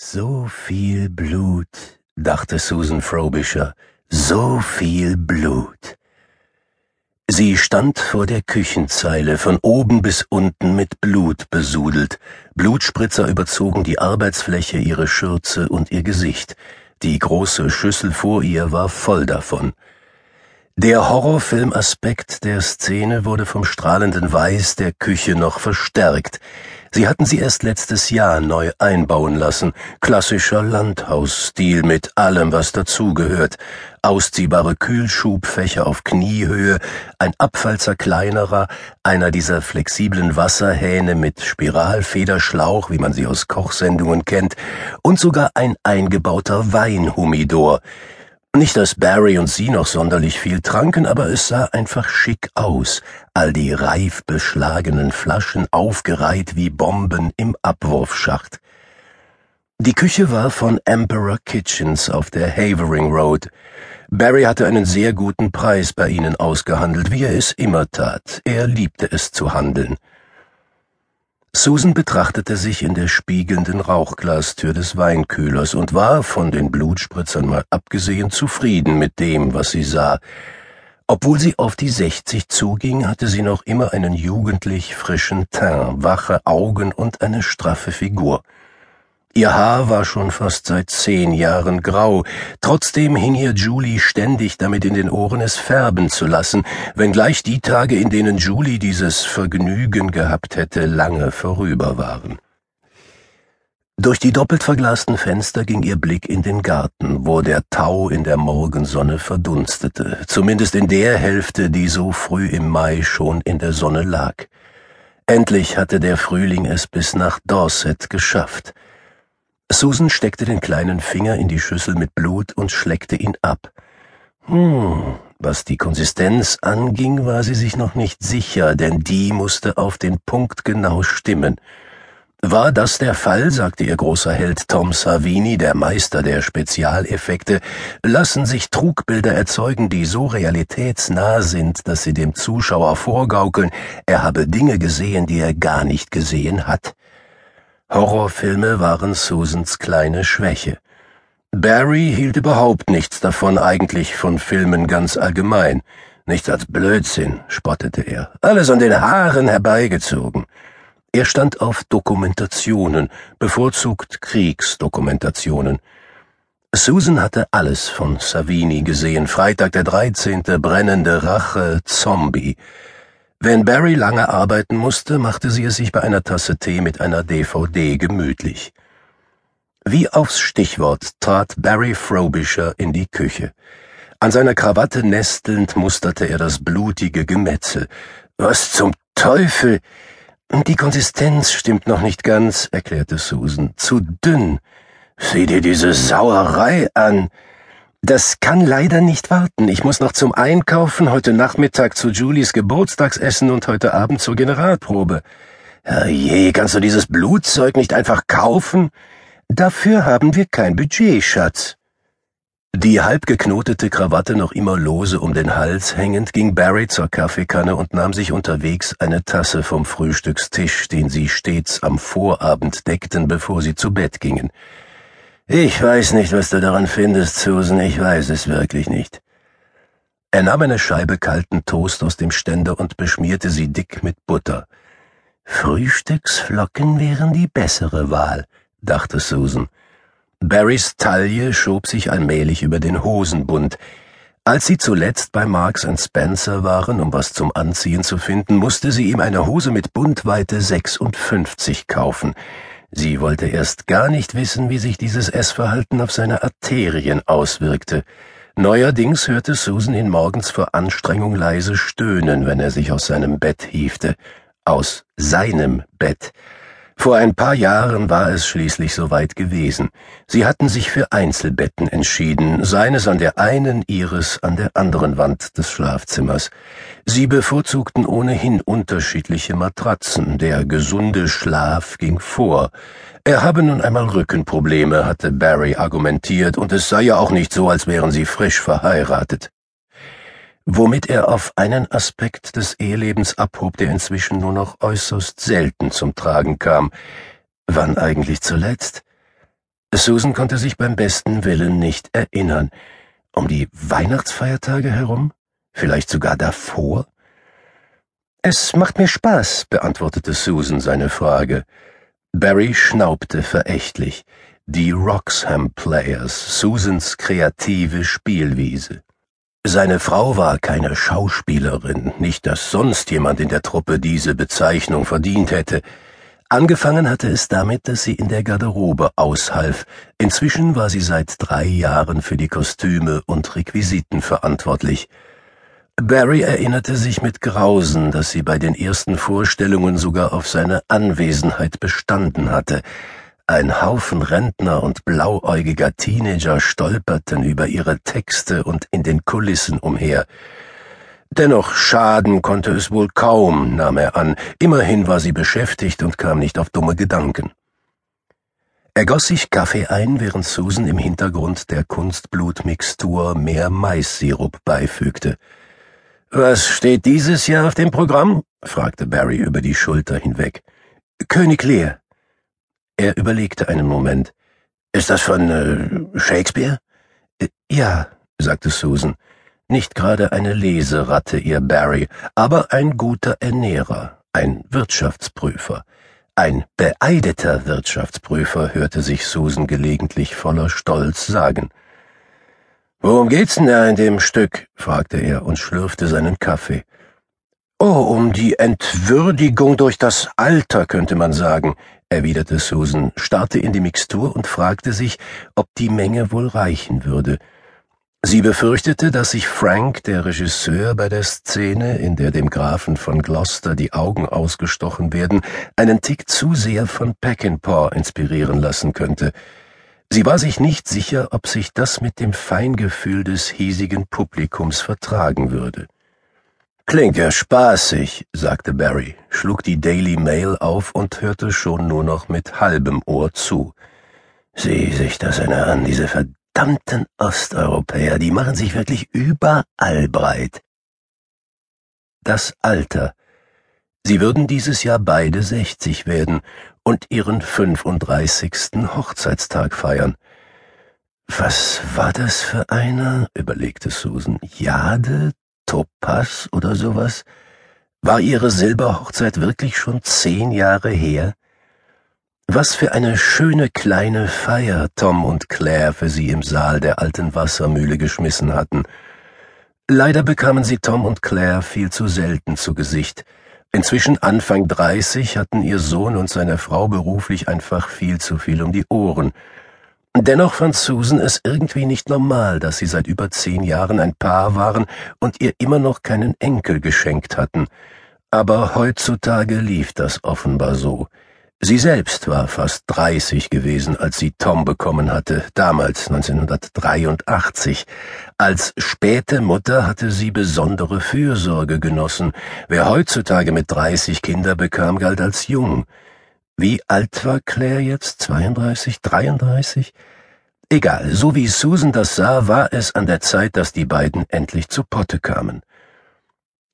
So viel Blut, dachte Susan Frobisher, so viel Blut. Sie stand vor der Küchenzeile, von oben bis unten mit Blut besudelt. Blutspritzer überzogen die Arbeitsfläche, ihre Schürze und ihr Gesicht. Die große Schüssel vor ihr war voll davon. Der Horrorfilmaspekt der Szene wurde vom strahlenden Weiß der Küche noch verstärkt. Sie hatten sie erst letztes Jahr neu einbauen lassen. Klassischer Landhausstil mit allem, was dazugehört. Ausziehbare Kühlschubfächer auf Kniehöhe, ein Abfallzerkleinerer, einer dieser flexiblen Wasserhähne mit Spiralfederschlauch, wie man sie aus Kochsendungen kennt, und sogar ein eingebauter Weinhumidor. Nicht, dass Barry und sie noch sonderlich viel tranken, aber es sah einfach schick aus, all die reif beschlagenen Flaschen aufgereiht wie Bomben im Abwurfschacht. Die Küche war von Emperor Kitchens auf der Havering Road. Barry hatte einen sehr guten Preis bei ihnen ausgehandelt, wie er es immer tat. Er liebte es zu handeln. Susan betrachtete sich in der spiegelnden Rauchglastür des Weinkühlers und war, von den Blutspritzern mal abgesehen, zufrieden mit dem, was sie sah. Obwohl sie auf die sechzig zuging, hatte sie noch immer einen jugendlich frischen Teint, wache Augen und eine straffe Figur. Ihr Haar war schon fast seit zehn Jahren grau, trotzdem hing ihr Julie ständig damit in den Ohren, es färben zu lassen, wenngleich die Tage, in denen Julie dieses Vergnügen gehabt hätte, lange vorüber waren. Durch die doppelt verglasten Fenster ging ihr Blick in den Garten, wo der Tau in der Morgensonne verdunstete, zumindest in der Hälfte, die so früh im Mai schon in der Sonne lag. Endlich hatte der Frühling es bis nach Dorset geschafft. Susan steckte den kleinen Finger in die Schüssel mit Blut und schleckte ihn ab. Hm, was die Konsistenz anging, war sie sich noch nicht sicher, denn die musste auf den Punkt genau stimmen. War das der Fall, sagte ihr großer Held Tom Savini, der Meister der Spezialeffekte, lassen sich Trugbilder erzeugen, die so realitätsnah sind, dass sie dem Zuschauer vorgaukeln, er habe Dinge gesehen, die er gar nicht gesehen hat. Horrorfilme waren Susans kleine Schwäche. Barry hielt überhaupt nichts davon, eigentlich von Filmen ganz allgemein. Nichts als Blödsinn, spottete er. Alles an den Haaren herbeigezogen. Er stand auf Dokumentationen, bevorzugt Kriegsdokumentationen. Susan hatte alles von Savini gesehen. Freitag der 13., brennende Rache, Zombie. Wenn Barry lange arbeiten musste, machte sie es sich bei einer Tasse Tee mit einer DVD gemütlich. Wie aufs Stichwort trat Barry Frobisher in die Küche. An seiner Krawatte nestelnd musterte er das blutige Gemetzel. Was zum Teufel? Die Konsistenz stimmt noch nicht ganz, erklärte Susan. Zu dünn. Sieh dir diese Sauerei an. Das kann leider nicht warten. Ich muss noch zum Einkaufen, heute Nachmittag zu Julies Geburtstagsessen und heute Abend zur Generalprobe. Herrje, kannst du dieses Blutzeug nicht einfach kaufen? Dafür haben wir kein Budget, Schatz. Die halbgeknotete Krawatte noch immer lose um den Hals hängend, ging Barry zur Kaffeekanne und nahm sich unterwegs eine Tasse vom Frühstückstisch, den sie stets am Vorabend deckten, bevor sie zu Bett gingen. Ich weiß nicht, was du daran findest, Susan, ich weiß es wirklich nicht. Er nahm eine Scheibe kalten Toast aus dem Ständer und beschmierte sie dick mit Butter. Frühstücksflocken wären die bessere Wahl, dachte Susan. Barrys Taille schob sich allmählich über den Hosenbund. Als sie zuletzt bei Marks Spencer waren, um was zum Anziehen zu finden, musste sie ihm eine Hose mit Bundweite 56 kaufen. Sie wollte erst gar nicht wissen, wie sich dieses Essverhalten auf seine Arterien auswirkte. Neuerdings hörte Susan ihn morgens vor Anstrengung leise stöhnen, wenn er sich aus seinem Bett hiefte. Aus seinem Bett. Vor ein paar Jahren war es schließlich soweit gewesen. Sie hatten sich für Einzelbetten entschieden, seines an der einen, ihres an der anderen Wand des Schlafzimmers. Sie bevorzugten ohnehin unterschiedliche Matratzen, der gesunde Schlaf ging vor. Er habe nun einmal Rückenprobleme, hatte Barry argumentiert, und es sei ja auch nicht so, als wären sie frisch verheiratet womit er auf einen Aspekt des Ehelebens abhob, der inzwischen nur noch äußerst selten zum Tragen kam. Wann eigentlich zuletzt? Susan konnte sich beim besten Willen nicht erinnern. Um die Weihnachtsfeiertage herum? Vielleicht sogar davor? Es macht mir Spaß, beantwortete Susan seine Frage. Barry schnaubte verächtlich. Die Roxham Players, Susans kreative Spielwiese. Seine Frau war keine Schauspielerin, nicht dass sonst jemand in der Truppe diese Bezeichnung verdient hätte. Angefangen hatte es damit, dass sie in der Garderobe aushalf. Inzwischen war sie seit drei Jahren für die Kostüme und Requisiten verantwortlich. Barry erinnerte sich mit Grausen, dass sie bei den ersten Vorstellungen sogar auf seine Anwesenheit bestanden hatte. Ein Haufen Rentner und blauäugiger Teenager stolperten über ihre Texte und in den Kulissen umher. Dennoch schaden konnte es wohl kaum, nahm er an, immerhin war sie beschäftigt und kam nicht auf dumme Gedanken. Er goss sich Kaffee ein, während Susan im Hintergrund der Kunstblutmixtur mehr Maissirup beifügte. Was steht dieses Jahr auf dem Programm? fragte Barry über die Schulter hinweg. König Lear. Er überlegte einen Moment. Ist das von äh, Shakespeare? Äh, ja, sagte Susan. Nicht gerade eine Leseratte, ihr Barry, aber ein guter Ernährer, ein Wirtschaftsprüfer. Ein beeideter Wirtschaftsprüfer, hörte sich Susan gelegentlich voller Stolz sagen. Worum geht's denn da in dem Stück? fragte er und schlürfte seinen Kaffee. Oh, um die Entwürdigung durch das Alter, könnte man sagen, erwiderte Susan, starrte in die Mixtur und fragte sich, ob die Menge wohl reichen würde. Sie befürchtete, dass sich Frank, der Regisseur, bei der Szene, in der dem Grafen von Gloucester die Augen ausgestochen werden, einen Tick zu sehr von Peckinpah inspirieren lassen könnte. Sie war sich nicht sicher, ob sich das mit dem Feingefühl des hiesigen Publikums vertragen würde. Klingt ja spaßig, sagte Barry, schlug die Daily Mail auf und hörte schon nur noch mit halbem Ohr zu. Sieh sich das einer an, diese verdammten Osteuropäer, die machen sich wirklich überall breit. Das Alter. Sie würden dieses Jahr beide sechzig werden und ihren fünfunddreißigsten Hochzeitstag feiern. Was war das für einer? überlegte Susan. Jade, Topaz oder sowas? War ihre Silberhochzeit wirklich schon zehn Jahre her? Was für eine schöne kleine Feier Tom und Claire für sie im Saal der alten Wassermühle geschmissen hatten. Leider bekamen sie Tom und Claire viel zu selten zu Gesicht. Inzwischen Anfang dreißig hatten ihr Sohn und seine Frau beruflich einfach viel zu viel um die Ohren. Dennoch fand Susan es irgendwie nicht normal, dass sie seit über zehn Jahren ein Paar waren und ihr immer noch keinen Enkel geschenkt hatten. Aber heutzutage lief das offenbar so. Sie selbst war fast dreißig gewesen, als sie Tom bekommen hatte, damals 1983. Als späte Mutter hatte sie besondere Fürsorge genossen. Wer heutzutage mit dreißig Kinder bekam, galt als jung. Wie alt war Claire jetzt? 32, 33? Egal, so wie Susan das sah, war es an der Zeit, dass die beiden endlich zu Potte kamen.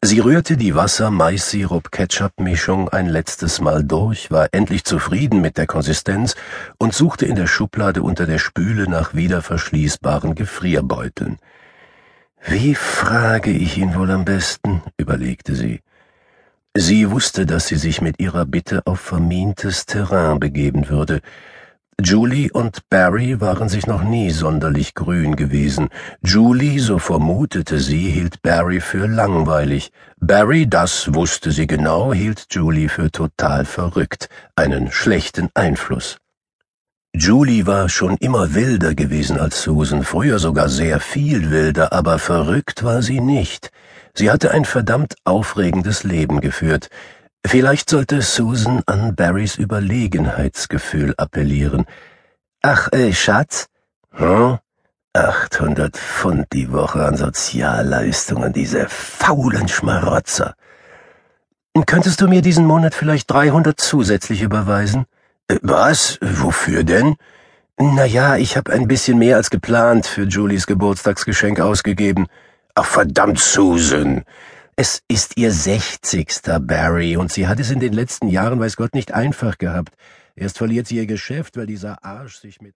Sie rührte die Wasser-Mais-Sirup-Ketchup-Mischung ein letztes Mal durch, war endlich zufrieden mit der Konsistenz und suchte in der Schublade unter der Spüle nach wieder verschließbaren Gefrierbeuteln. Wie frage ich ihn wohl am besten? überlegte sie. Sie wusste, dass sie sich mit ihrer Bitte auf vermintes Terrain begeben würde, Julie und Barry waren sich noch nie sonderlich grün gewesen. Julie, so vermutete sie, hielt Barry für langweilig. Barry, das wusste sie genau, hielt Julie für total verrückt, einen schlechten Einfluss. Julie war schon immer wilder gewesen als Susan, früher sogar sehr viel wilder, aber verrückt war sie nicht. Sie hatte ein verdammt aufregendes Leben geführt. Vielleicht sollte Susan an Barrys Überlegenheitsgefühl appellieren. Ach, äh, Schatz? Hm? 800 Pfund die Woche an Sozialleistungen, diese faulen Schmarotzer. Könntest du mir diesen Monat vielleicht 300 zusätzlich überweisen? Äh, was? Wofür denn? Na ja, ich habe ein bisschen mehr als geplant für Julies Geburtstagsgeschenk ausgegeben. Ach verdammt, Susan. Es ist ihr sechzigster, Barry, und sie hat es in den letzten Jahren, weiß Gott, nicht einfach gehabt. Erst verliert sie ihr Geschäft, weil dieser Arsch sich mit